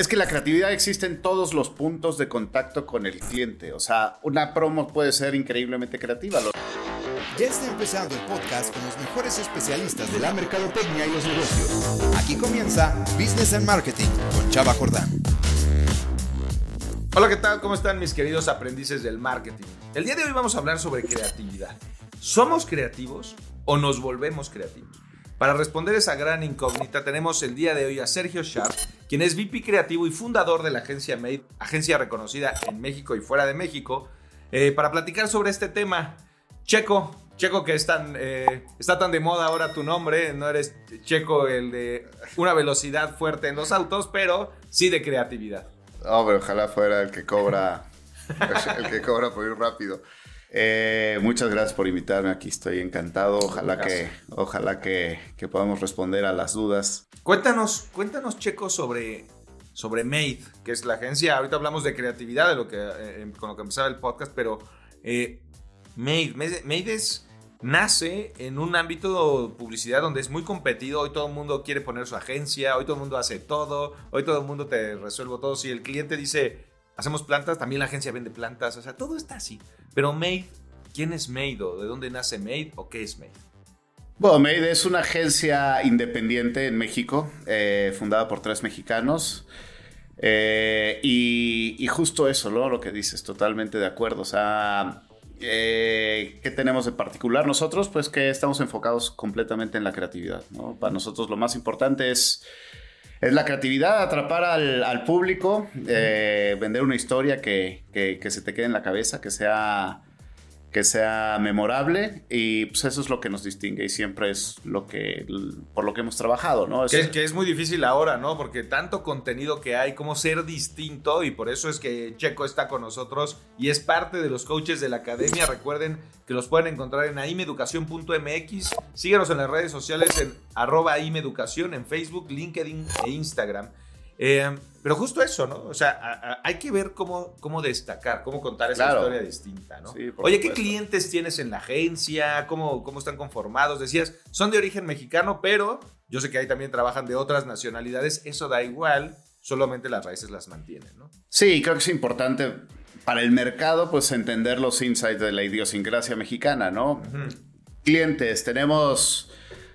Es que la creatividad existe en todos los puntos de contacto con el cliente. O sea, una promo puede ser increíblemente creativa. Ya está empezando el podcast con los mejores especialistas de la mercadotecnia y los negocios. Aquí comienza Business and Marketing con Chava Jordán. Hola, ¿qué tal? ¿Cómo están mis queridos aprendices del marketing? El día de hoy vamos a hablar sobre creatividad. ¿Somos creativos o nos volvemos creativos? Para responder esa gran incógnita tenemos el día de hoy a Sergio Sharp, quien es VP creativo y fundador de la agencia Made, agencia reconocida en México y fuera de México, eh, para platicar sobre este tema. Checo, Checo que es tan, eh, está tan de moda ahora tu nombre, no eres Checo el de una velocidad fuerte en los autos, pero sí de creatividad. Hombre, ojalá fuera el que cobra, el que cobra por ir rápido. Eh, muchas gracias por invitarme, aquí estoy encantado. Ojalá que, ojalá que, podamos responder a las dudas. Cuéntanos, cuéntanos, Checo, sobre, sobre Made, que es la agencia. Ahorita hablamos de creatividad, de lo que, eh, con lo que empezaba el podcast, pero eh, Made, Made es, nace en un ámbito de publicidad donde es muy competido. Hoy todo el mundo quiere poner su agencia, hoy todo el mundo hace todo, hoy todo el mundo te resuelve todo. Si el cliente dice hacemos plantas, también la agencia vende plantas, o sea, todo está así. Pero Made, ¿quién es Made o de dónde nace Made o qué es Made? Bueno, Made es una agencia independiente en México, eh, fundada por tres mexicanos. Eh, y, justo eso, ¿no? Lo que dices, totalmente de acuerdo. O sea, eh, ¿qué tenemos de particular nosotros? Pues que estamos enfocados completamente en la creatividad, ¿no? Para nosotros lo más importante es es la creatividad, atrapar al, público, eh, vender una historia que, que, se te quede en la cabeza, que sea que sea memorable y pues eso es lo que nos distingue y siempre es lo que por lo que hemos trabajado, ¿no? que, que, es muy difícil ahora, ¿no? Porque tanto contenido que hay, cómo ser distinto y por eso es que Checo está con nosotros y es parte de los coaches de la academia. Recuerden que los pueden encontrar en aimeducación.mx. Síganos en las redes sociales en arroba aimeducación en Facebook, LinkedIn e Instagram. Eh, pero justo eso, ¿no? O sea, hay que ver cómo, cómo destacar, cómo contar esa historia distinta, ¿no? Oye, ¿qué clientes tienes en la agencia? ¿Cómo, ¿Cómo están conformados? Decías, son de origen mexicano, pero yo sé que ahí también trabajan de otras nacionalidades. Eso da igual, solamente las raíces las mantienen, ¿no? Sí, creo que es importante para el mercado, pues entender los insights de la idiosincrasia mexicana, ¿no? Clientes, tenemos,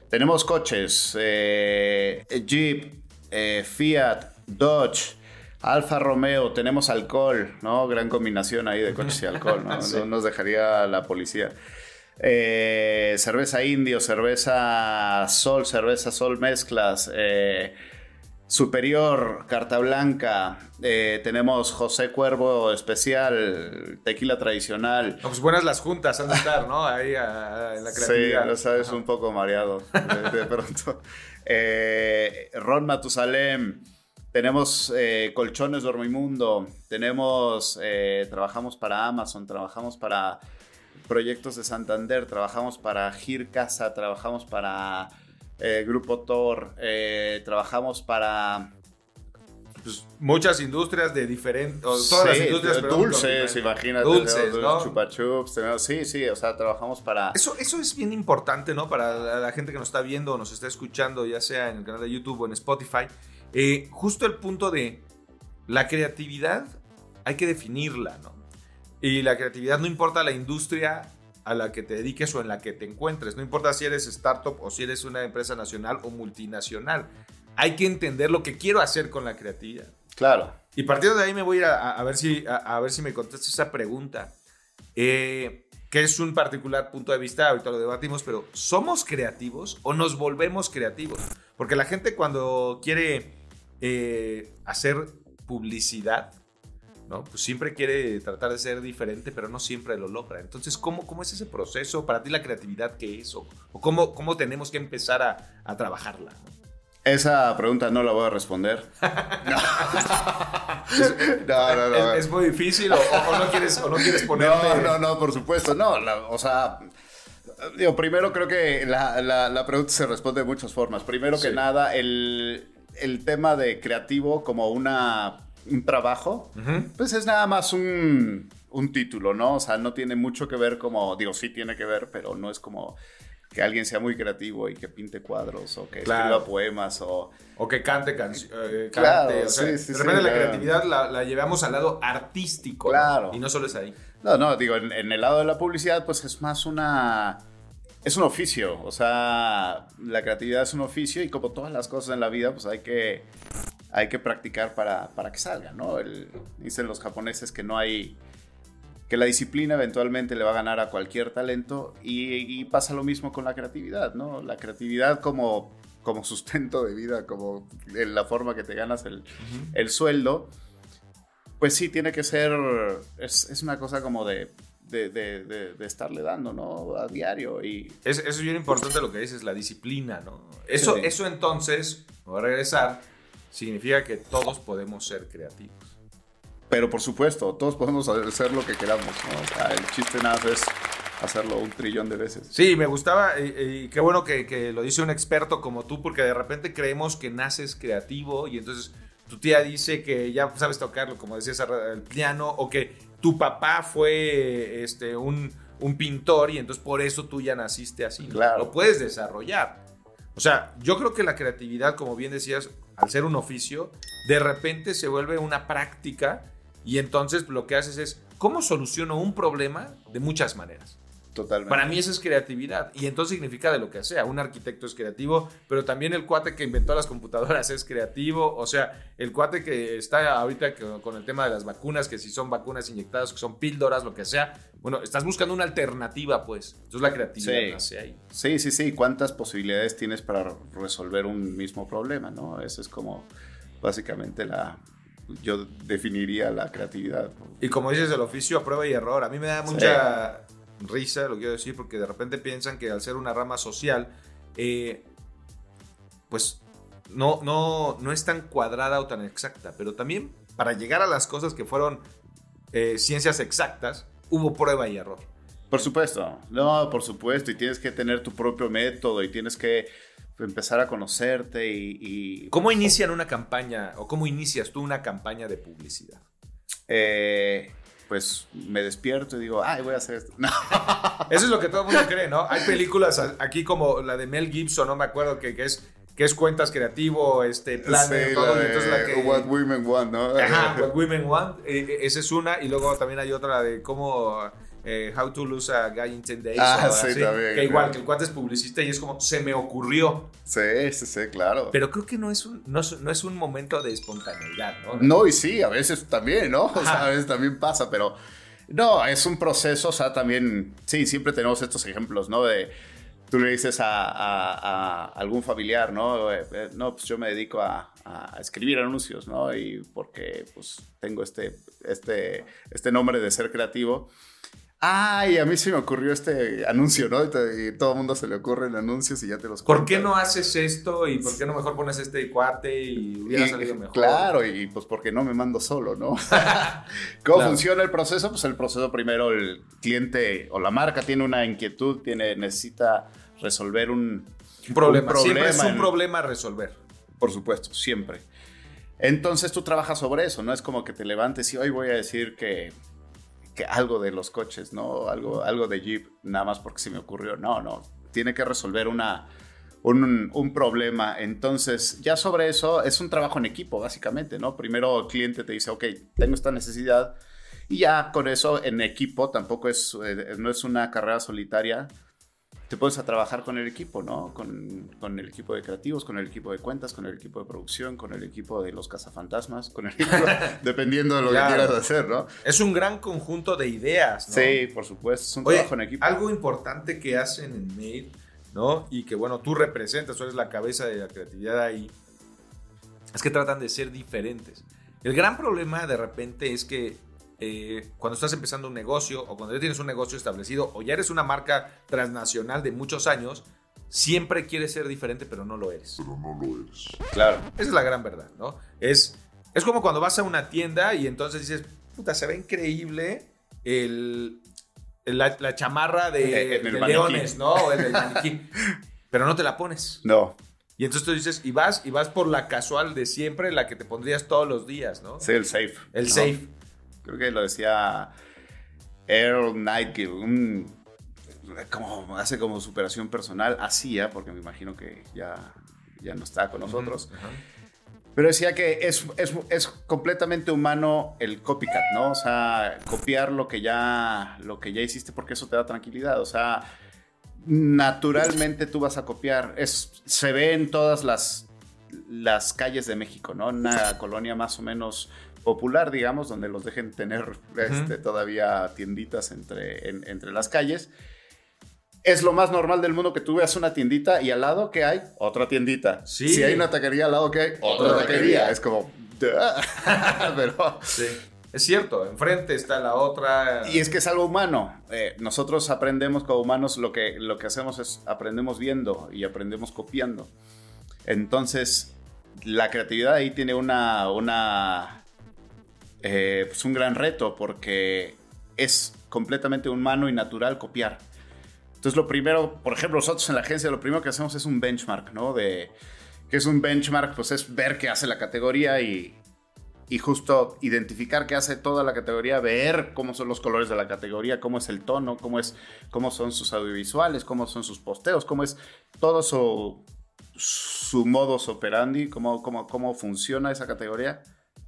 tenemos coches, eh, Jeep, eh, Fiat, Dodge, Alfa Romeo, tenemos alcohol, ¿no? Gran combinación ahí de coches y alcohol, ¿no? No nos dejaría la policía. Eh, cerveza indio, cerveza sol, cerveza sol mezclas, eh, superior, carta blanca, eh, tenemos José Cuervo especial, tequila tradicional. pues buenas las juntas han de estar, ¿no? Ahí en la creatividad. Sí, lo sabes, un poco mareado de, pronto. Ron Matusalem. Tenemos eh, colchones Dormimundo, tenemos, eh, trabajamos para Amazon, trabajamos para proyectos de Santander, trabajamos para Gir Casa, trabajamos para eh, Grupo Tor, trabajamos para pues, muchas industrias de diferentes, todas las industrias. Dulces, imagínate. Dulces, ¿no? Chupa chups, sí, sí, o sea, trabajamos para... Eso, eso es bien importante, ¿no? Para la gente que nos está viendo o nos está escuchando, ya sea en el canal de YouTube o en Spotify. Eh, justo el punto de la creatividad hay que definirla, ¿no? Y la creatividad no importa la industria a la que te dediques o en la que te encuentres, no importa si eres startup o si eres una empresa nacional o multinacional, hay que entender lo que quiero hacer con la creatividad. Claro. Y partiendo de ahí me voy a, ver, si, a, ver si me contestas esa pregunta, eh, que es un particular punto de vista, ahorita lo debatimos, pero ¿somos creativos o nos volvemos creativos? Porque la gente cuando quiere eh, hacer publicidad, ¿no? Pues siempre quiere tratar de ser diferente, pero no siempre lo logra. Entonces, ¿cómo, cómo es ese proceso? Para ti la creatividad, ¿qué es? ¿O, cómo, cómo, tenemos que empezar a, trabajarla? Esa pregunta no la voy a responder. no. no, no, ¿Es, muy difícil o, no quieres, o no quieres ponerte... No, no, no, por supuesto. No, o sea, Digo, primero creo que la, pregunta se responde de muchas formas. Primero que nada, el, tema de creativo como una, un trabajo, pues es nada más un, título, ¿no? O sea, no tiene mucho que ver como, digo, sí tiene que ver, pero no es como que alguien sea muy creativo y que pinte cuadros o que escriba poemas o... O que cante, canciones. Eh, claro, o sea, sí, sí, de repente sí, la claro. creatividad la, la llevamos al lado artístico. ¿no? Claro. Y no solo es ahí. No, no, digo, en, en el lado de la publicidad, pues es más una. Es un oficio. O sea, la creatividad es un oficio y como todas las cosas en la vida, pues hay que, hay que practicar para, para que salga, ¿no? El- dicen los japoneses que no hay. que la disciplina eventualmente le va a ganar a cualquier talento y, y pasa lo mismo con la creatividad, ¿no? La creatividad como, como sustento de vida, como en la forma que te ganas el, el sueldo, pues sí, tiene que ser, es, es una cosa como de, de, de- de- de estarle dando, ¿no? A diario y... Es, eso es bien importante lo que dices, la disciplina, ¿no? Eso, Sí. eso entonces, voy a regresar, significa que todos podemos ser creativos. Pero por supuesto, todos podemos hacer lo que queramos, ¿no? O sea, el chiste nada es hacerlo un trillón de veces. Sí, me gustaba y, y qué bueno que, que lo dice un experto como tú, porque de repente creemos que naces creativo y entonces tu tía dice que ya sabes tocarlo, como decías, el piano, o que tu papá fue este, un, un pintor y entonces por eso tú ya naciste así. Claro. Lo puedes desarrollar. O sea, yo creo que la creatividad, como bien decías, al ser un oficio, de repente se vuelve una práctica y entonces lo que haces es, ¿cómo soluciono un problema de muchas maneras? Totalmente. Para mí eso es creatividad. Y entonces significa de lo que sea. Un arquitecto es creativo, pero también el cuate que inventó las computadoras es creativo. O sea, el cuate que está ahorita que- con el tema de las vacunas, que si son vacunas inyectadas, que son píldoras, lo que sea. Bueno, estás buscando una alternativa, pues. Entonces la creatividad Sí. nace ahí. Sí, sí, sí. ¿Cuántas posibilidades tienes para resolver un mismo problema, no? Eso es como básicamente la... Yo definiría la creatividad. Y como dices, el oficio a prueba y error. A mí me da mucha risa, lo quiero decir, porque de repente piensan que al ser una rama social, eh, pues no, no, no es tan cuadrada o tan exacta. Pero también para llegar a las cosas que fueron eh, ciencias exactas, hubo prueba y error. Por supuesto, no, por supuesto, y tienes que tener tu propio método y tienes que empezar a conocerte y... y, ¿Cómo inician una campaña o cómo inicias tú una campaña de publicidad? eh, pues me despierto y digo, ay, voy a hacer esto. No. Eso es lo que todo el mundo cree, ¿no? Hay películas aquí como la de Mel Gibson, no me acuerdo, que, que es que es cuentas creativo, este, plan, Sí, todo, la entonces la que... What Women Want, ¿no? Ajá, What Women Want, eh, eh, esa es una, y luego también hay otra de cómo, eh, How to Lose a Guy in 10 Days, Ah, sí, así, también, que igual, claro. que el cuate es publicista y es como, se me ocurrió, Sí, sí, sí, claro. pero creo que no es un, no es, no es un momento de espontaneidad, ¿no? No, y sí, a veces también, ¿no? O sea, a veces también pasa, pero no, es un proceso, o sea, también, sí, siempre tenemos estos ejemplos, ¿no? De, tú le dices a, a- a algún familiar, ¿no? Eh, eh, no, pues yo me dedico a, a escribir anuncios, ¿no? Y porque, pues, tengo este, este, este nombre de ser creativo. Ay, a mí se me ocurrió este anuncio, ¿no? Y, todo el mundo se le ocurren anuncios y ya te los ¿Por qué no haces esto y por qué no mejor pones este cuate y hubiera Y- salido mejor? Claro, y pues porque no me mando solo, ¿no? ¿Cómo Claro. funciona el proceso? Pues el proceso primero el cliente o la marca tiene una inquietud, tiene, necesita resolver un, Un problema, un siempre es problema un en- problema a resolver. por supuesto, siempre. Entonces tú trabajas sobre eso, no es como que te levantes y hoy voy a decir que, que algo de los coches, ¿no? Algo, algo de Jeep, nada más porque se me ocurrió. No, no, tiene que resolver una, un, un problema. Entonces, ya sobre eso es un trabajo en equipo, básicamente, ¿no? Primero el cliente te dice, ok, tengo esta necesidad. Y ya con eso en equipo tampoco es, eh, no es una carrera solitaria. Te puedes a trabajar con el equipo, ¿no? Con, con el equipo de creativos, con el equipo de cuentas, con el equipo de producción, con el equipo de los cazafantasmas, con el equipo, dependiendo de lo Claro. que quieras hacer, ¿no? Es un gran conjunto de ideas, ¿no? Sí, por supuesto, es un Oye, trabajo en equipo. algo importante que hacen en Mail, ¿no? Y que bueno, tú representas, tú eres la cabeza de la creatividad ahí, es que tratan de ser diferentes. El gran problema de repente es que eh, cuando estás empezando un negocio o cuando ya tienes un negocio establecido o ya eres una marca transnacional de muchos años, siempre quieres ser diferente, pero no lo eres. Claro. Esa es la gran verdad, ¿no? Es, es como cuando vas a una tienda y entonces dices, puta, se ve increíble el, la, la chamarra de, el leones, ¿no? O el del maniquí. Pero no te la pones. No, Y entonces tú dices, y vas, y vas por la casual de siempre, la que te pondrías todos los días, ¿no? sí, el safe. El ¿no? safe. Creo que lo decía Earl Nightingale, un como hace como superación personal, hacía, porque me imagino que ya, ya no está con nosotros. Pero decía que es, es, completamente humano el copycat, ¿no? O sea, copiar lo que ya, lo que ya hiciste porque eso te da tranquilidad. O sea, naturalmente tú vas a copiar. Es, se ve en todas las, las calles de México, ¿no? Una colonia más o menos popular, digamos, donde los dejen tener este, todavía tienditas entre, entre las calles es lo más normal del mundo que tú veas una tiendita y al lado que hay otra tiendita. Si hay una taquería al lado que hay otra, taquería. Es como... Pero... Sí. Es cierto, enfrente está la otra. Y es que es algo humano. Eh, nosotros aprendemos como humanos, lo que, lo que hacemos es aprendemos viendo y aprendemos copiando. Entonces, la creatividad ahí tiene una, una eh, pues un gran reto porque es completamente humano y natural copiar. Entonces, lo primero, por ejemplo, nosotros en la agencia, lo primero que hacemos es un benchmark, ¿no? De, que es un benchmark? Pues es ver qué hace la categoría y, y justo identificar qué hace toda la categoría, ver cómo son los colores de la categoría, cómo es el tono, cómo, es, cómo son sus audiovisuales, cómo son sus posteos, cómo es todo su, su modus operandi, cómo, cómo, cómo funciona esa categoría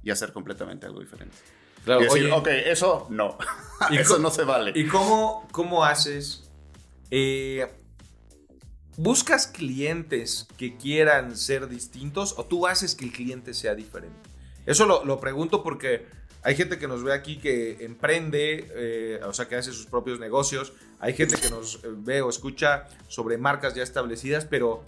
y hacer completamente algo diferente. Claro, y decir, ok, eso no, eso no se vale. ¿Y cómo, cómo haces eh, ¿Buscas clientes que quieran ser distintos o tú haces que el cliente sea diferente? Eso lo, pregunto porque hay gente que nos ve aquí que emprende, eh, o sea, que hace sus propios negocios. Hay gente que nos ve o escucha sobre marcas ya establecidas, pero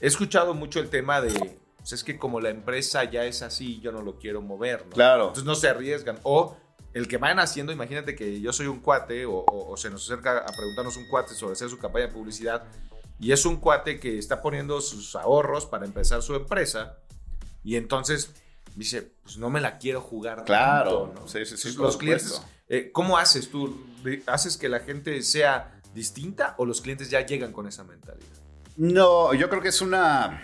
he escuchado mucho el tema de, pues es que como la empresa ya es así, yo no lo quiero mover. Claro. Entonces no se arriesgan. O el que vayan haciendo, imagínate que yo soy un cuate o, se nos acerca a preguntarnos un cuate sobre hacer su campaña de publicidad y es un cuate que está poniendo sus ahorros para empezar su empresa y entonces dice, pues no me la quiero jugar. Claro, ¿no? sí, sí, sí, los clientes, eh, ¿cómo haces tú? ¿Haces que la gente sea distinta o los clientes ya llegan con esa mentalidad? No, yo creo que es una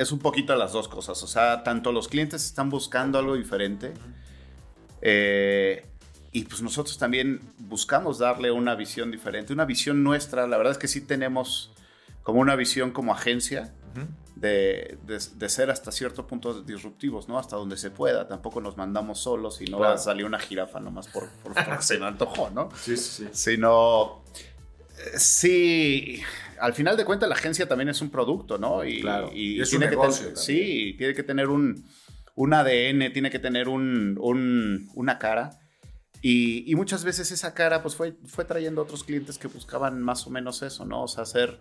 es un poquito las dos cosas. O sea, tanto los clientes están buscando algo diferente, eh, y pues nosotros también buscamos darle una visión diferente, una visión nuestra. La verdad es que sí tenemos como una visión como agencia de, de, ser hasta cierto punto disruptivos, ¿no? Hasta donde se pueda. Tampoco nos mandamos solos y no va a salir una jirafa nomás por, por, porque se me antojó, ¿no? Sí, sí, sí. Sino, sí, al final de cuentas la agencia también es un producto, ¿no? Y, claro. y, es tiene un negocio. Que sí, tiene que tener un un ADN, tiene que tener un, una cara. Y, muchas veces esa cara pues fue, fue trayendo otros clientes que buscaban más o menos eso, ¿no? O sea, ser...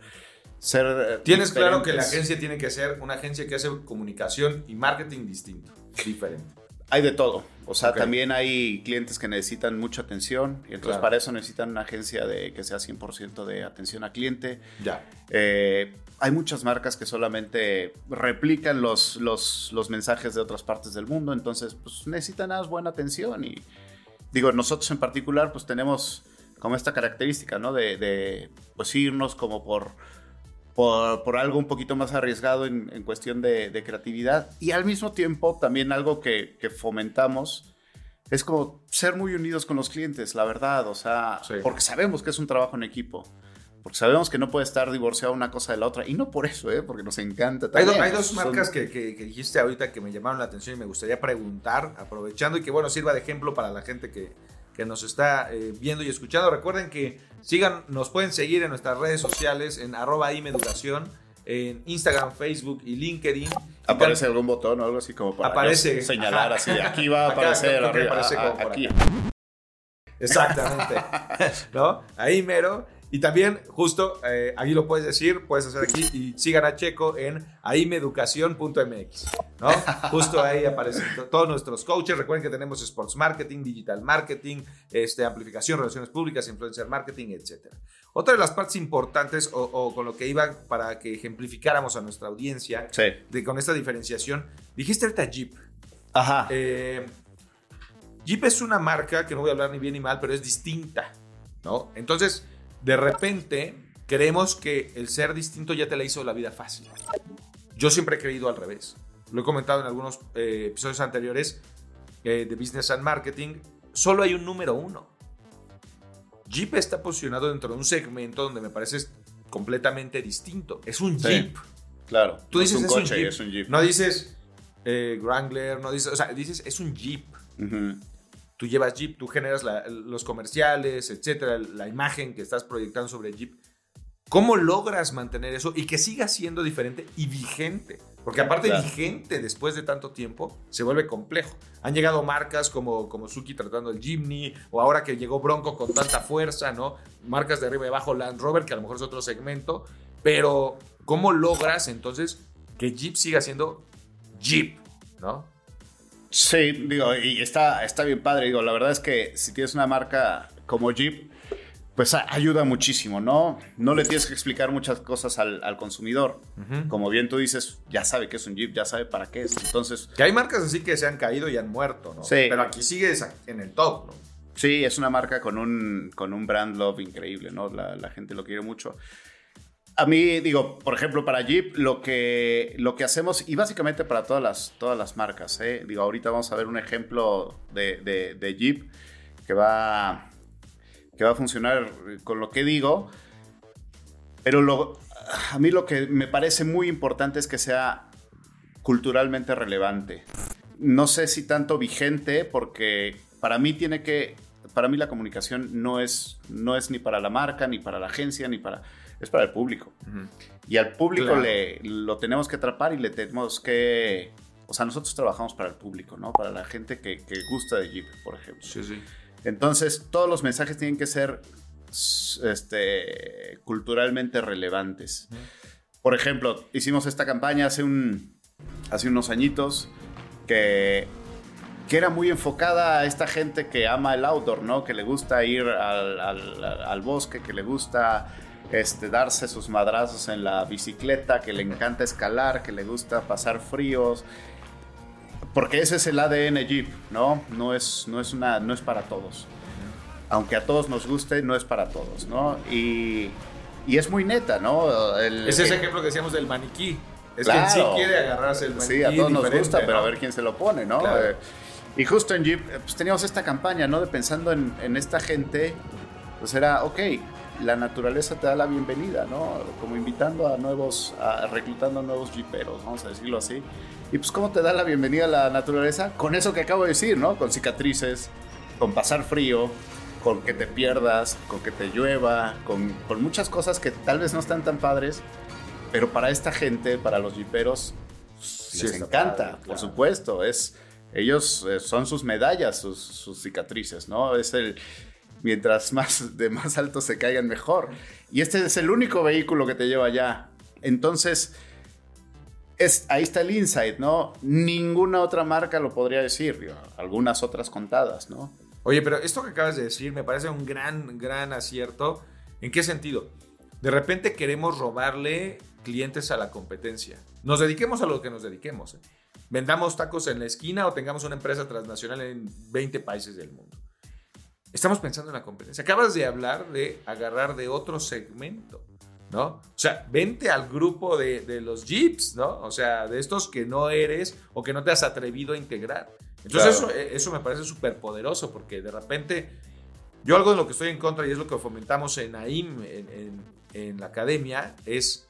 ser eh, Tienes claro que la agencia tiene que ser una agencia que hace comunicación y marketing distinto, diferente. Hay de todo. O sea, también hay clientes que necesitan mucha atención y entonces para eso necesitan una agencia de que sea 100% de atención a cliente. Ya. Eh, hay muchas marcas que solamente replican los, los, los, mensajes de otras partes del mundo, entonces pues necesitan más buena atención y digo, nosotros en particular pues tenemos como esta característica, ¿no? De, de pues irnos como por, por, por, algo un poquito más arriesgado en, en cuestión de, de, creatividad y al mismo tiempo también algo que, que, fomentamos es como ser muy unidos con los clientes, la verdad, o sea, porque sabemos que es un trabajo en equipo. Porque sabemos que no puede estar divorciado una cosa de la otra. Y no por eso, ¿eh? porque nos encanta también. Hay, dos marcas que, que, dijiste ahorita que me llamaron la atención y me gustaría preguntar, aprovechando y que, bueno, sirva de ejemplo para la gente que, que nos está eh, viendo y escuchando. Recuerden que sigan, nos pueden seguir en nuestras redes sociales en arroba imeducación, en Instagram, Facebook y LinkedIn. ¿Aparece algún botón o algo así como para aparece, señalar así? Aquí va a aparecer, aparece aquí. Exactamente. ¿No? Ahí mero. Y también, justo, eh, ahí lo puedes decir, puedes hacer aquí y sigan a Checo en aimeducación.mx, ¿no? Justo ahí aparecen todos nuestros coaches. Recuerden que tenemos Sports Marketing, Digital Marketing, este, Amplificación, Relaciones Públicas, Influencer Marketing, etc. Otra de las partes importantes, o, con lo que iba para que ejemplificáramos a nuestra audiencia, de, con esta diferenciación, dijiste ahorita Jeep. Ajá. Eh, Jeep es una marca que no voy a hablar ni bien ni mal, pero es distinta, ¿no? Entonces de repente creemos que el ser distinto ya te la hizo la vida fácil. Yo siempre he creído al revés. Lo he comentado en algunos eh, episodios anteriores eh, de Business and Marketing. Solo hay un número uno. Jeep está posicionado dentro de un segmento donde me parece completamente distinto. Es un Sí. Jeep. Claro. Tú no dices es un es un coche, Jeep. es un Jeep. No dices eh, Wrangler, no dices, o sea, dices es un Jeep. Ujú. Tú llevas Jeep, tú generas la- los comerciales, etcétera, la imagen que estás proyectando sobre Jeep. ¿Cómo logras mantener eso y que siga siendo diferente y vigente? Porque aparte Claro. vigente después de tanto tiempo se vuelve complejo. Han llegado marcas como, como Suzuki tratando el Jimny o ahora que llegó Bronco con tanta fuerza, ¿no? Marcas de arriba y abajo Land Rover, que a lo mejor es otro segmento. Pero ¿cómo logras entonces que Jeep siga siendo Jeep, ¿no? Sí, digo, y está, está bien padre. Digo, la verdad es que si tienes una marca como Jeep, pues ayuda muchísimo, ¿no? No le tienes que explicar muchas cosas al, al consumidor. Como bien tú dices, ya sabe que es un Jeep, ya sabe para qué es. Entonces, Que hay marcas así que se han caído y han muerto, ¿no? Sí. Pero aquí sigues en el top, ¿no? sí, es una marca con un, con un brand love increíble, ¿no? La, la gente lo quiere mucho. A mí, digo, por ejemplo, para Jeep, lo que, lo que hacemos, y básicamente para todas las, todas las marcas, ¿eh? digo, ahorita vamos a ver un ejemplo de, Jeep que va, que va a funcionar con lo que digo, pero a mí lo que me parece muy importante es que sea culturalmente relevante. No sé si tanto vigente, porque para mí tiene que, para mí la comunicación no es, no es ni para la marca, ni para la agencia, ni para, es para el público. Y al público Claro. le, lo tenemos que atrapar y le tenemos que, o sea, nosotros trabajamos para el público, ¿no? Para la gente que, que gusta de Jeep, por ejemplo. Sí, sí. Entonces, todos los mensajes tienen que ser este, culturalmente relevantes. Por ejemplo, hicimos esta campaña hace, un, hace unos añitos que, que era muy enfocada a esta gente que ama el outdoor, ¿no? Que le gusta ir al, al- al bosque, que le gusta este, darse sus madrazos en la bicicleta, que le encanta escalar, que le gusta pasar fríos. Porque ese es el ADN Jeep, ¿no? No es, no es, una, no es para todos. Aunque a todos nos guste, no es para todos, ¿no? Y, y es muy neta, ¿no? El- Es ese el- ejemplo que decíamos del maniquí. Es Claro. que en sí quiere agarrarse el maniquí. Sí, a todos nos gusta, pero a ver quién se lo pone, ¿no? Claro. Eh, y justo en Jeep, eh, pues teníamos esta campaña, ¿no? De pensando en, en esta gente, pues era, ok, la naturaleza te da la bienvenida, ¿no? Como invitando a nuevos, a, reclutando a nuevos jeeperos, vamos a decirlo así. Y pues, ¿cómo te da la bienvenida a la naturaleza? Con eso que acabo de decir, ¿no? Con cicatrices, con pasar frío, con que te pierdas, con que te llueva, con, con muchas cosas que tal vez no están tan padres, pero para esta gente, para los jiperos, Sí, les encanta, padre, por supuesto. Es, ellos eh, son sus medallas, sus, sus cicatrices, ¿no? Es el. Mientras más de más alto se caigan, mejor. Y este es el único vehículo que te lleva allá. Entonces, es, ahí está el insight, ¿no? Ninguna otra marca lo podría decir, algunas otras contadas, ¿no? Oye, pero esto que acabas de decir me parece un gran, gran acierto. ¿En qué sentido? De repente queremos robarle clientes a la competencia. Nos dediquemos a lo que nos dediquemos. ¿eh? Vendamos tacos en la esquina o tengamos una empresa transnacional en 20 países del mundo. Estamos pensando en la competencia. Acabas de hablar de agarrar de otro segmento, ¿no? O sea, vente al grupo de, de los Jeeps, ¿no? O sea, de estos que no eres o que no te has atrevido a integrar. Entonces, Claro. eso, eso me parece súper poderoso porque de repente, yo algo de lo que estoy en contra y es lo que fomentamos en AIM, en, en- en la academia, es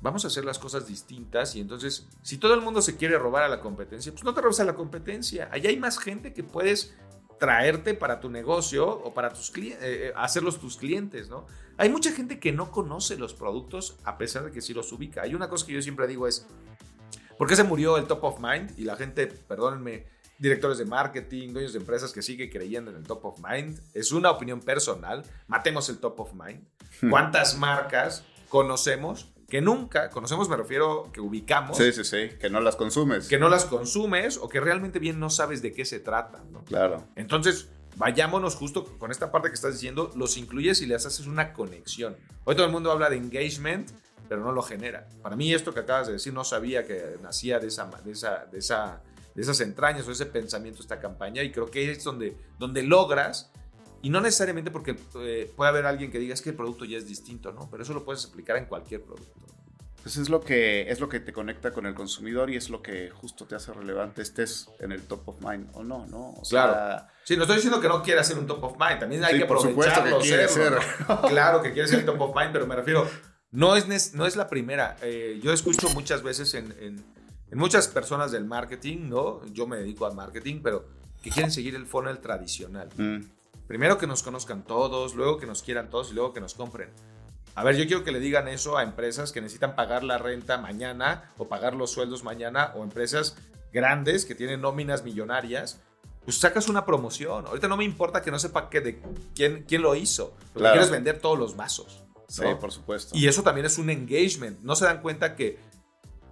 vamos a hacer las cosas distintas y entonces, si todo el mundo se quiere robar a la competencia, pues no te robes a la competencia. Allá hay más gente que puedes traerte para tu negocio o para tus clientes, hacerlos tus clientes, ¿no? Hay mucha gente que no conoce los productos a pesar de que sí los ubica. Hay una cosa que yo siempre digo es, ¿por qué se murió el top of mind? Y la gente, perdónenme, directores de marketing, dueños de empresas que sigue creyendo en el top of mind. Es una opinión personal. Matemos el top of mind. ¿Cuántas marcas conocemos que nunca, conocemos me refiero que ubicamos, Sí, sí, sí, que no las consumes. que no las consumes o que realmente bien no sabes de qué se trata, ¿no? Claro. Entonces, vayámonos justo con esta parte que estás diciendo, los incluyes y les haces una conexión. Hoy todo el mundo habla de engagement, pero no lo genera. Para mí esto que acabas de decir no sabía que nacía de esa de esa de esa de esas entrañas o ese pensamiento esta campaña y creo que es donde donde logras y no necesariamente porque eh, puede haber alguien que diga es que el producto ya es distinto, ¿no? Pero eso lo puedes aplicar en cualquier producto. pues es lo que es lo que te conecta con el consumidor y es lo que justo te hace relevante estés en el top of mind o no, ¿no? O claro. Sí, no estoy diciendo que no quiera ser un top of mind, también hay que aprovecharlo, que quiere ser. claro que quiere ser el top of mind, pero me refiero, no es, no es la primera. Eh, yo escucho muchas veces en, en, muchas personas del marketing, ¿no? Yo me dedico al marketing, pero que quieren seguir el funnel tradicional. Mm. Primero que nos conozcan todos, luego que nos quieran todos y luego que nos compren. A ver, yo quiero que le digan eso a empresas que necesitan pagar la renta mañana o pagar los sueldos mañana o empresas grandes que tienen nóminas millonarias. Pues sacas una promoción. Ahorita no me importa que no sepa qué de quién, quién lo hizo. Lo que quieres vender todos los vasos. Sí, por supuesto. Y eso también es un engagement. No se dan cuenta que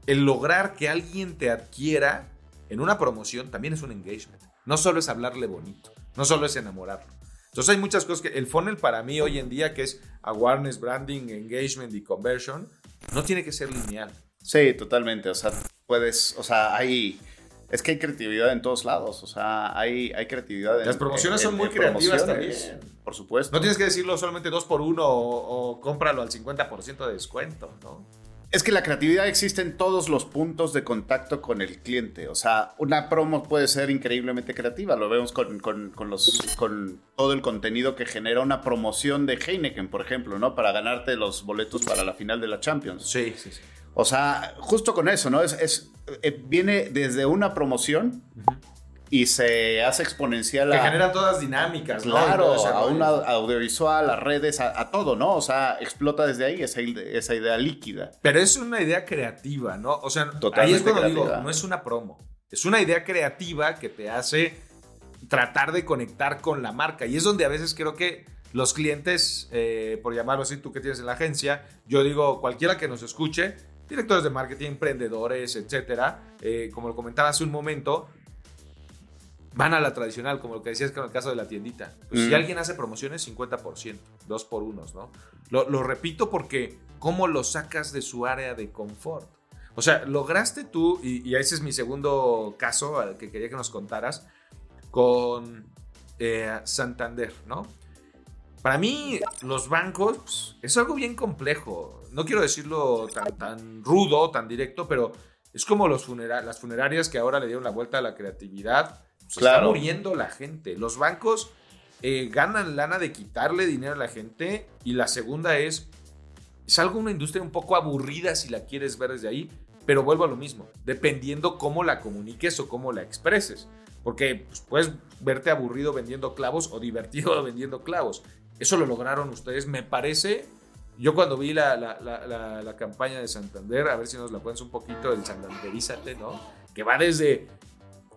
el lograr que alguien te adquiera en una promoción también es un engagement. No solo es hablarle bonito, no solo es enamorarlo. Entonces hay muchas cosas que el funnel para mí hoy en día, que es awareness, branding, engagement y conversion, no tiene que ser lineal. Sí, totalmente. O sea, puedes, o sea, hay... Es que hay creatividad en todos lados, o sea, hay, hay creatividad. En, Las promociones son muy creativas también. Por supuesto. No tienes que decirlo solamente dos por uno o, o cómpralo al 50% de descuento, ¿no? Es que la creatividad existe en todos los puntos de contacto con el cliente. O sea, una promo puede ser increíblemente creativa. Lo vemos con, los, con todo el contenido que genera una promoción de Heineken, por ejemplo, ¿no? Para ganarte los boletos para la final de la Champions. Sí, sí, sí. O sea, justo con eso, ¿no? Es, es eh, viene desde una promoción y se hace exponencial. Que generan todas dinámicas, ¿no? Claro, a un audiovisual, a redes, a, todo, ¿no? O sea, explota desde ahí esa, esa, idea líquida. Pero es una idea creativa, ¿no? O sea, ahí es cuando digo, no es una promo. Es una idea creativa que te hace tratar de conectar con la marca. Y es donde a veces creo que los clientes, eh, por llamarlo así, tú que tienes en la agencia, yo digo, cualquiera que nos escuche, directores de marketing, emprendedores, etcétera, eh, como lo comentaba hace un momento, van a la tradicional, como lo que decías con el caso de la tiendita. Pues, si mm. alguien hace promociones, 50%, dos por unos, ¿no? Lo, repito porque, ¿cómo lo sacas de su área de confort? O sea, lograste tú, y, ese es mi segundo caso al que quería que nos contaras, con eh, Santander, ¿no? Para mí, los bancos pues, es algo bien complejo. No quiero decirlo tan, tan rudo, tan directo, pero es como los las funerarias que ahora le dieron la vuelta a la creatividad se está muriendo la gente. Los bancos eh, ganan lana de quitarle dinero a la gente. Y la segunda es, es algo una industria un poco aburrida si la quieres ver desde ahí. Pero vuelvo a lo mismo, dependiendo cómo la comuniques o cómo la expreses. Porque pues, puedes verte aburrido vendiendo clavos o divertido vendiendo clavos. Eso lo lograron ustedes, me parece. Yo cuando vi la, la, campaña de Santander, a ver si nos la pones un poquito del Santanderízate, ¿no? Que va desde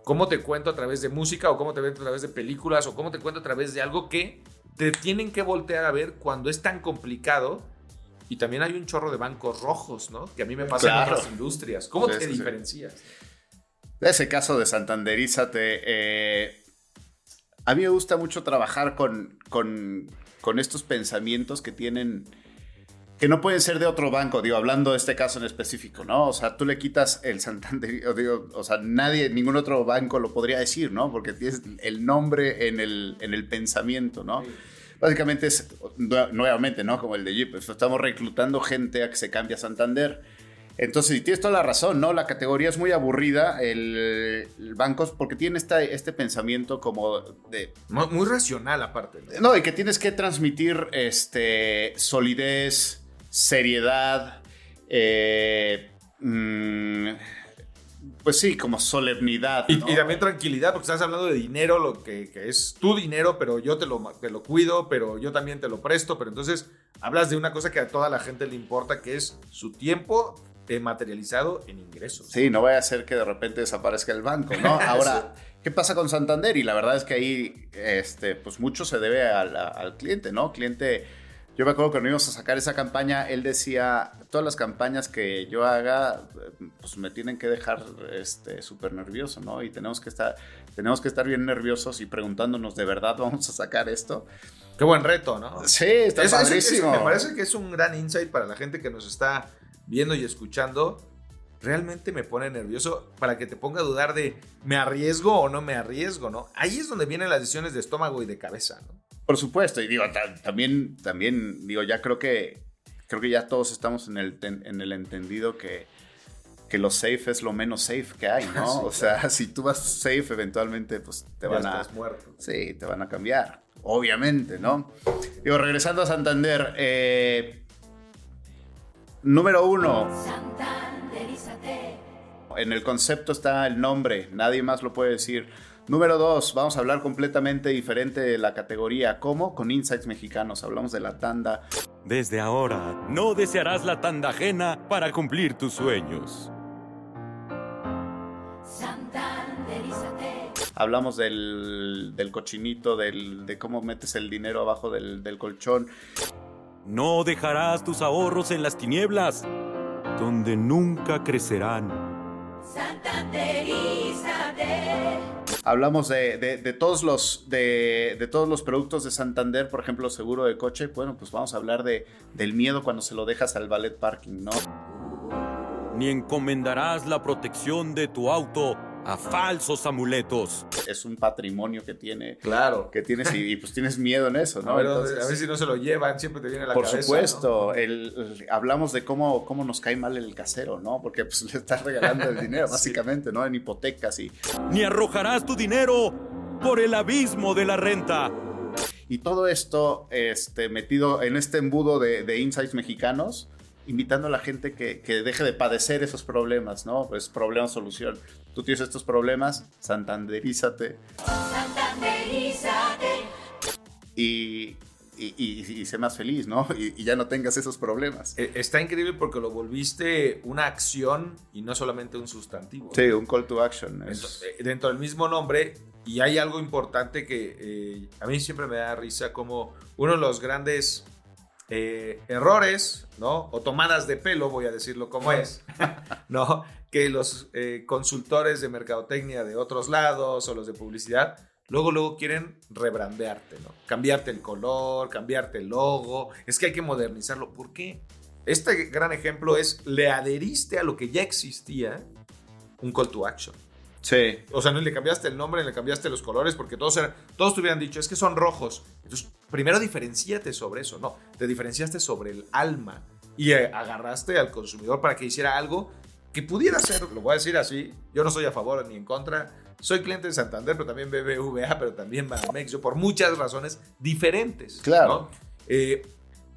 cómo te cuento a través de música o cómo te cuento a través de películas o cómo te cuento a través de algo que te tienen que voltear a ver cuando es tan complicado. Y también hay un chorro de bancos rojos, ¿no? Que a mí me pasa en otras industrias. ¿Cómo te diferencias? Ese caso de Santanderízate, eh, a mí me gusta mucho trabajar con, con, con estos pensamientos que tienen que no pueden ser de otro banco, digo, hablando de este caso en específico, ¿no? O sea, tú le quitas el Santander, digo, o sea, nadie, ningún otro banco lo podría decir, ¿no? Porque tienes el nombre en el, en el pensamiento, ¿no? Básicamente es, nuevamente, ¿no? Como el de Jeep, pues, estamos reclutando gente a que se cambie a Santander. Entonces, y tienes toda la razón, ¿no? La categoría es muy aburrida, el, banco, porque tiene este pensamiento como de... Muy, racional aparte. ¿no? no, y que tienes que transmitir este, solidez, seriedad, eh, mm, pues sí, como solemnidad. Y, también tranquilidad, porque estás hablando de dinero, lo que, es tu dinero, pero yo te lo, te lo cuido, pero yo también te lo presto, pero entonces hablas de una cosa que a toda la gente le importa, que es su tiempo materializado en ingresos. Sí, no vaya a ser que de repente desaparezca el banco, ¿no? Ahora, ¿qué pasa con Santander? Y la verdad es que ahí, este, pues mucho se debe al, al cliente, ¿no? Cliente yo me acuerdo que cuando íbamos a sacar esa campaña, él decía, todas las campañas que yo haga, pues me tienen que dejar este, súper nervioso, ¿no? Y tenemos que, estar, tenemos que estar bien nerviosos y preguntándonos, ¿de verdad vamos a sacar esto? Qué buen reto, ¿no? Sí, está padrísimo. me parece que es un gran insight para la gente que nos está viendo y escuchando. Realmente me pone nervioso para que te ponga a dudar de, ¿me arriesgo o no me arriesgo, no? Ahí es donde vienen las decisiones de estómago y de cabeza, ¿no? Por supuesto, y digo, también, también, digo, ya creo que, creo que ya todos estamos en el, en el entendido que, que lo safe es lo menos safe que hay, ¿no? o sea, si tú vas safe, eventualmente, pues te van a. muerto. Sí, te van a cambiar. Obviamente, ¿no? Digo, regresando a Santander, eh, número uno. En el concepto está el nombre, nadie más lo puede decir. Número dos, vamos a hablar completamente diferente de la categoría. ¿Cómo? Con Insights Mexicanos. Hablamos de la tanda. Desde ahora, no desearás la tanda ajena para cumplir tus sueños. Hablamos del, cochinito, de cómo metes el dinero abajo del, del colchón. No dejarás tus ahorros en las tinieblas, donde nunca crecerán. Hablamos de, todos los, de, todos los productos de Santander, por ejemplo, seguro de coche. Bueno, pues vamos a hablar de, del miedo cuando se lo dejas al ballet parking, ¿no? Ni encomendarás la protección de tu auto a falsos amuletos. Es un patrimonio que tiene. Claro. Que tienes y, pues tienes miedo en eso, ¿no? A ver, si no se lo llevan, siempre te viene la por cabeza. Por supuesto, el, hablamos de cómo, cómo nos cae mal el casero, ¿no? Porque pues le estás regalando el dinero, básicamente, ¿no? En hipotecas y. Ni arrojarás tu dinero por el abismo de la renta. Y todo esto este, metido en este embudo de, de insights mexicanos invitando a la gente que, que, deje de padecer esos problemas, ¿no? Pues problema, solución. Tú tienes estos problemas, santanderízate. Santanderízate. Y, y, y, sé más feliz, ¿no? Y, ya no tengas esos problemas. E, está increíble porque lo volviste una acción y no solamente un sustantivo. Sí, un call to action. Eh, dentro, del mismo nombre, y hay algo importante que eh, a mí siempre me da risa, como uno de los grandes eh, errores, ¿no? O tomadas de pelo, voy a decirlo como es, ¿no? Que los eh, consultores de mercadotecnia de otros lados o los de publicidad, luego, luego quieren rebrandearte. Cambiarte el color, cambiarte el logo, es que hay que modernizarlo. ¿Por qué? Este gran ejemplo es, le adheriste a lo que ya existía, un call to action. Sí. O sea, no le cambiaste el nombre, le cambiaste los colores, porque todos, eran, todos te hubieran dicho, es que son rojos. Entonces, primero diferenciate sobre eso, no. Te diferenciaste sobre el alma y eh, agarraste al consumidor para que hiciera algo que pudiera ser, lo voy a decir así, yo no soy a favor ni en contra. Soy cliente de Santander, pero también BBVA, pero también Banamex, yo por muchas razones diferentes. Claro. Eh,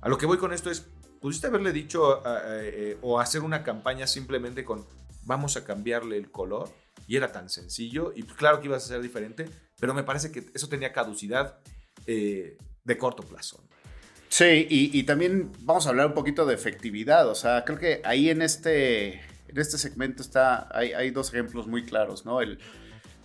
a lo que voy con esto es, pudiste haberle dicho eh, o hacer una campaña simplemente con vamos a cambiarle el color y era tan sencillo y claro que ibas a ser diferente, pero me parece que eso tenía caducidad eh, de corto plazo. Sí, y, también vamos a hablar un poquito de efectividad, o sea, creo que ahí en este, en este segmento está, hay, dos ejemplos muy claros, ¿no? El,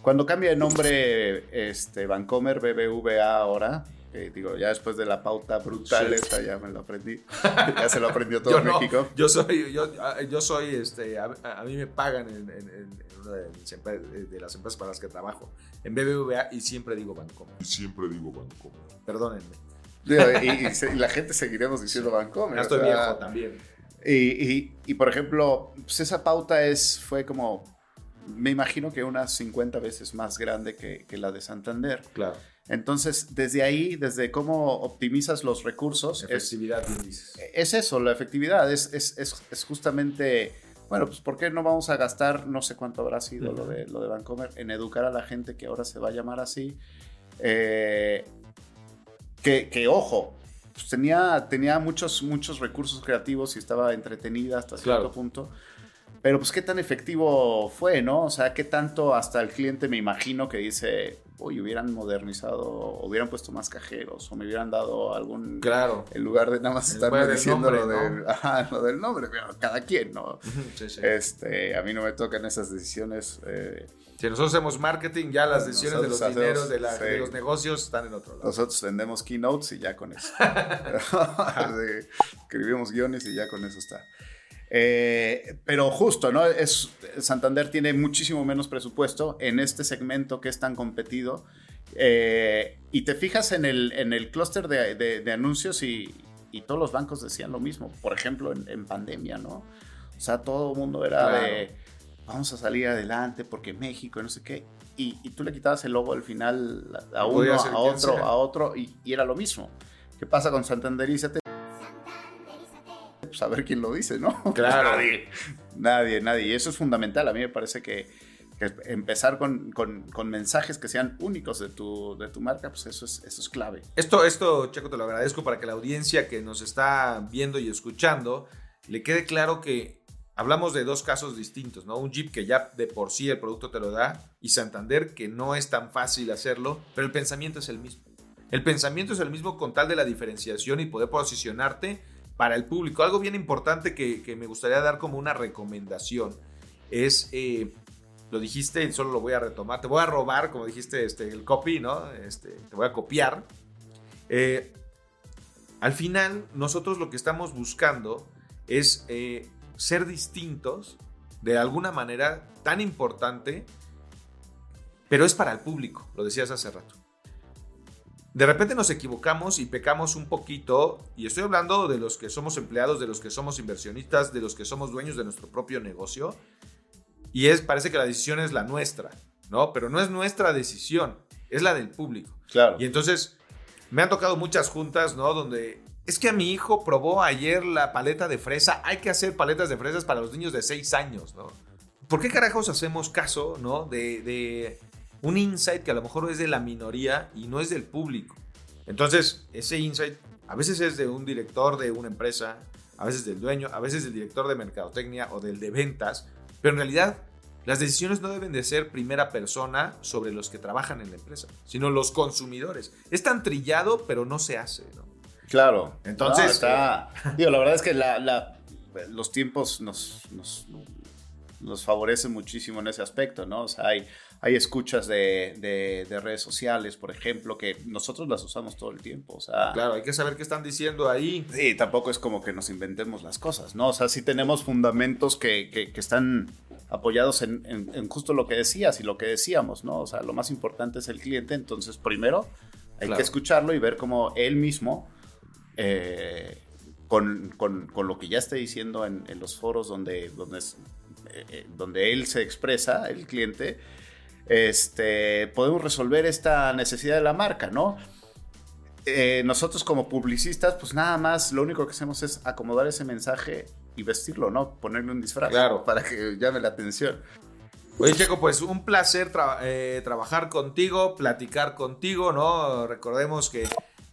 cuando cambia de nombre este, Vancomer BBVA ahora, digo, ya después de la pauta brutal esta ya me lo aprendí. ya se lo aprendió todo México. Yo soy, yo, yo soy, este, a, mí me pagan en, una de, las empresas para las que trabajo, en BBVA, y siempre digo Bancomer. Y siempre digo Bancomer. Perdónenme. y, la gente seguiremos diciendo Bancomer. Ya estoy viejo también. Y, y, por ejemplo, pues esa pauta es, fue como, me imagino que unas 50 veces más grande que, que la de Santander. Claro. Entonces, desde ahí, desde cómo optimizas los recursos. Efectividad, es, es eso, la efectividad. Es, es, es, justamente, bueno, pues ¿por qué no vamos a gastar, no sé cuánto habrá sido lo, de, lo de Vancomer, en educar a la gente que ahora se va a llamar así? Eh, que, que, ojo, pues tenía, tenía muchos, muchos recursos creativos y estaba entretenida hasta cierto punto. Pero pues qué tan efectivo fue, ¿no? O sea, qué tanto hasta el cliente me imagino que dice, uy, hubieran modernizado, hubieran puesto más cajeros, o me hubieran dado algún... Claro. En lugar de nada más estar diciendo lo, del, ajá, lo, del, nombre, pero cada quien, ¿no? Sí, sí. Este, a mí no me tocan esas decisiones. Eh, si nosotros hacemos marketing, ya las decisiones de los dineros, de, de, los negocios están en otro lado. Nosotros vendemos keynotes y ya con eso. Escribimos guiones y ya con eso está. Eh, pero justo, ¿no? Es, Santander tiene muchísimo menos presupuesto en este segmento que es tan competido. Eh, y te fijas en el, en el clúster de, anuncios y, todos los bancos decían lo mismo. Por ejemplo, en, pandemia, ¿no? O sea, todo el mundo era de vamos a salir adelante porque México, no sé qué. Y, tú le quitabas el logo al final a uno, a otro, a otro, y, y, era lo mismo. ¿Qué pasa con Santanderízate? Pues a ver quién lo dice, ¿no? Claro. nadie, nadie, nadie. Y eso es fundamental. A mí me parece que, que empezar con, con, con, mensajes que sean únicos de tu, de tu marca, pues eso es, eso es clave. Esto, esto, Checo, te lo agradezco para que la audiencia que nos está viendo y escuchando le quede claro que hablamos de dos casos distintos, ¿no? Un Jeep que ya de por sí el producto te lo da y Santander que no es tan fácil hacerlo, pero el pensamiento es el mismo. El pensamiento es el mismo con tal de la diferenciación y poder posicionarte para el público. Algo bien importante que, me gustaría dar como una recomendación es, eh, lo dijiste y solo lo voy a retomar, te voy a robar, como dijiste, este, el copy, ¿no? Este, te voy a copiar. Eh, al final, nosotros lo que estamos buscando es eh, ser distintos de alguna manera tan importante, pero es para el público, lo decías hace rato. De repente nos equivocamos y pecamos un poquito, y estoy hablando de los que somos empleados, de los que somos inversionistas, de los que somos dueños de nuestro propio negocio, y es, parece que la decisión es la nuestra, ¿no? Pero no es nuestra decisión, es la del público. Claro. Y entonces me han tocado muchas juntas, ¿no? Donde es que a mi hijo probó ayer la paleta de fresa, hay que hacer paletas de fresas para los niños de 6 años, ¿no? ¿Por qué carajos hacemos caso, ¿no? De, de un insight que a lo mejor es de la minoría y no es del público. Entonces, ese insight a veces es de un director de una empresa, a veces del dueño, a veces del director de mercadotecnia o del de ventas, pero en realidad las decisiones no deben de ser primera persona sobre los que trabajan en la empresa, sino los consumidores. Es tan trillado, pero no se hace, ¿no? Claro. Entonces, no, está, digo, la verdad es que la, la, los tiempos nos, nos, nos, favorecen muchísimo en ese aspecto, ¿no? O sea, hay, hay escuchas de, de, de, redes sociales, por ejemplo, que nosotros las usamos todo el tiempo. O sea, claro, hay que saber qué están diciendo ahí. Sí, tampoco es como que nos inventemos las cosas, ¿no? O sea, sí tenemos fundamentos que, que, que están apoyados en, en, en, justo lo que decías y lo que decíamos, ¿no? O sea, lo más importante es el cliente, entonces primero hay claro. que escucharlo y ver cómo él mismo, eh, con, con, con, lo que ya está diciendo en, en los foros donde, donde, es, eh, donde él se expresa, el cliente, este, podemos resolver esta necesidad de la marca, ¿no? Eh, nosotros como publicistas, pues nada más lo único que hacemos es acomodar ese mensaje y vestirlo, ¿no? Ponerle un disfraz claro. para que llame la atención. Oye, Checo, pues un placer tra eh, trabajar contigo, platicar contigo, ¿no? Recordemos que,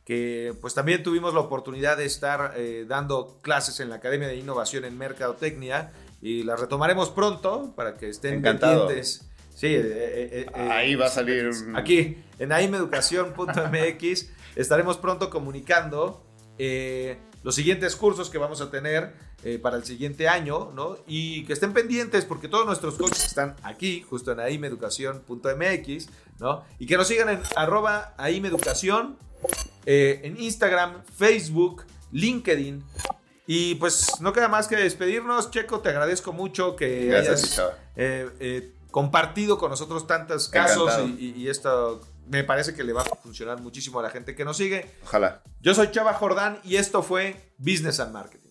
que, pues también tuvimos la oportunidad de estar eh, dando clases en la Academia de Innovación en Mercadotecnia y las retomaremos pronto para que estén Encantado. pendientes. Sí, eh, ahí va a salir. Aquí, en aimeducación.mx, estaremos pronto comunicando eh, los siguientes cursos que vamos a tener eh, para el siguiente año, ¿no? Y que estén pendientes porque todos nuestros coaches están aquí, justo en aimeducación.mx, ¿no? Y que nos sigan en arroba aimeducación, eh, en Instagram, Facebook, LinkedIn. Y pues no queda más que despedirnos. Checo, te agradezco mucho que Gracias, hayas compartido con nosotros tantos casos y, y, y, esto me parece que le va a funcionar muchísimo a la gente que nos sigue. Ojalá. Yo soy Chava Jordán y esto fue Business and Marketing.